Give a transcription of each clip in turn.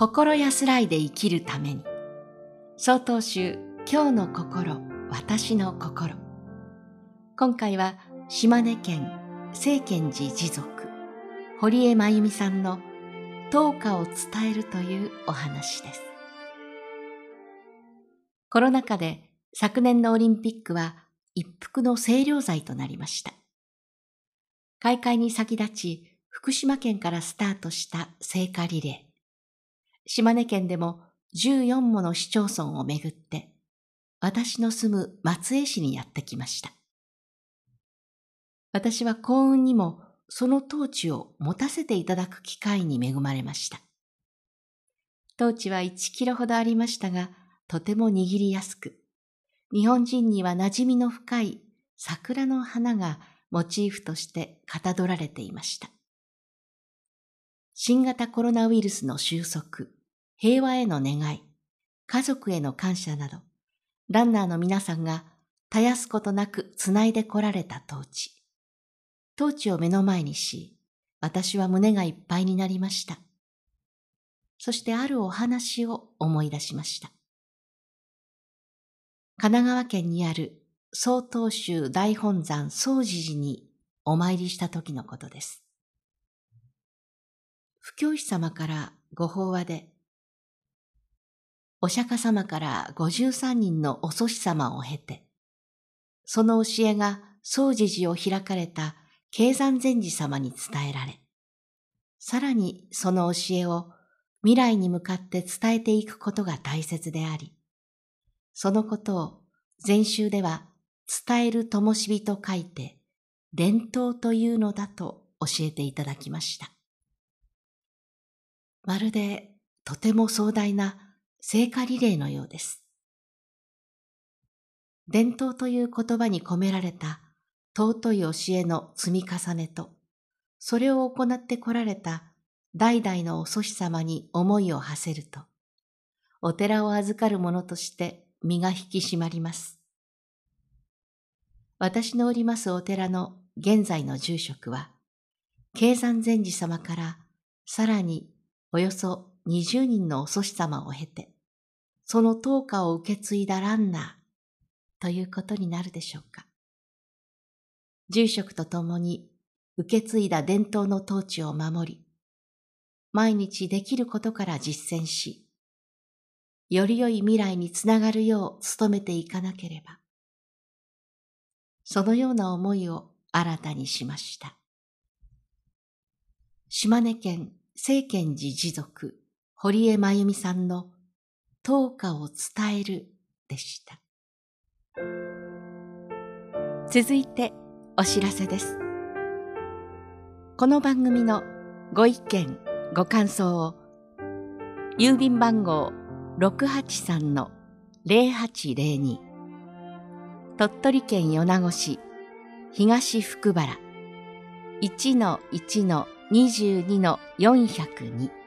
心安らいで生きるために。総統集今日の心、私の心。今回は島根県聖賢寺持続、堀江真由美さんの祷歌を伝えるというお話です。コロナ禍で昨年のオリンピックは一服の清涼剤となりました。開会に先立ち、福島県からスタートした聖火リレー。島根県でも14もの市町村をめぐって、私の住む松江市にやってきました。私は幸運にもその統治を持たせていただく機会に恵まれました。統治は1キロほどありましたが、とても握りやすく、日本人には馴染みの深い桜の花がモチーフとしてかたどられていました。新型コロナウイルスの収束、平和への願い、家族への感謝など、ランナーの皆さんが絶やすことなくつないでこられた統治。統治を目の前にし、私は胸がいっぱいになりました。そしてあるお話を思い出しました。神奈川県にある曹洞宗大本山総持寺にお参りした時のことです。不教師様からご法話で、お釈迦様から五十三人のお祖師様を経て、その教えが総持寺を開かれた経山禅師様に伝えられ、さらにその教えを未来に向かって伝えていくことが大切であり、そのことを禅宗では伝える灯火と書いて伝統というのだと教えていただきました。まるでとても壮大な聖火リレーのようです。伝統という言葉に込められた尊い教えの積み重ねと、それを行ってこられた代々のお祖師様に思いを馳せると、お寺を預かる者として身が引き締まります。私のおりますお寺の現在の住職は、経山禅師様からさらにおよそ20人のお祖師様を経て、その灯火を受け継いだランナーということになるでしょうか。住職と共に受け継いだ伝統の統治を守り、毎日できることから実践し、より良い未来につながるよう努めていかなければ。そのような思いを新たにしました。島根県聖賢寺持続、堀江真由美さんの祷歌を伝えるでした。続いてお知らせです。この番組のご意見、ご感想を郵便番号683-0802鳥取県米子市東福原1-1-1 22-402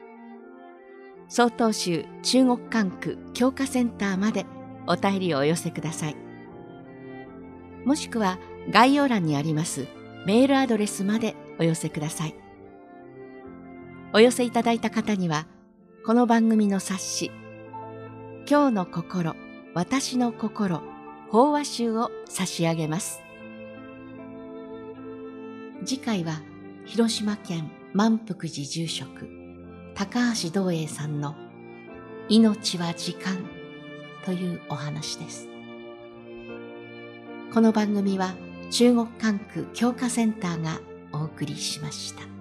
曹洞宗中国管区教化センターまでお便りをお寄せください。もしくは概要欄にありますメールアドレスまでお寄せください。お寄せいただいた方にはこの番組の冊子「今日の心私の心法話集」を差し上げます。次回は「広島県満福寺住職。高橋道英さんの命は時間というお話です。この番組は中国管区教化センターがお送りしました。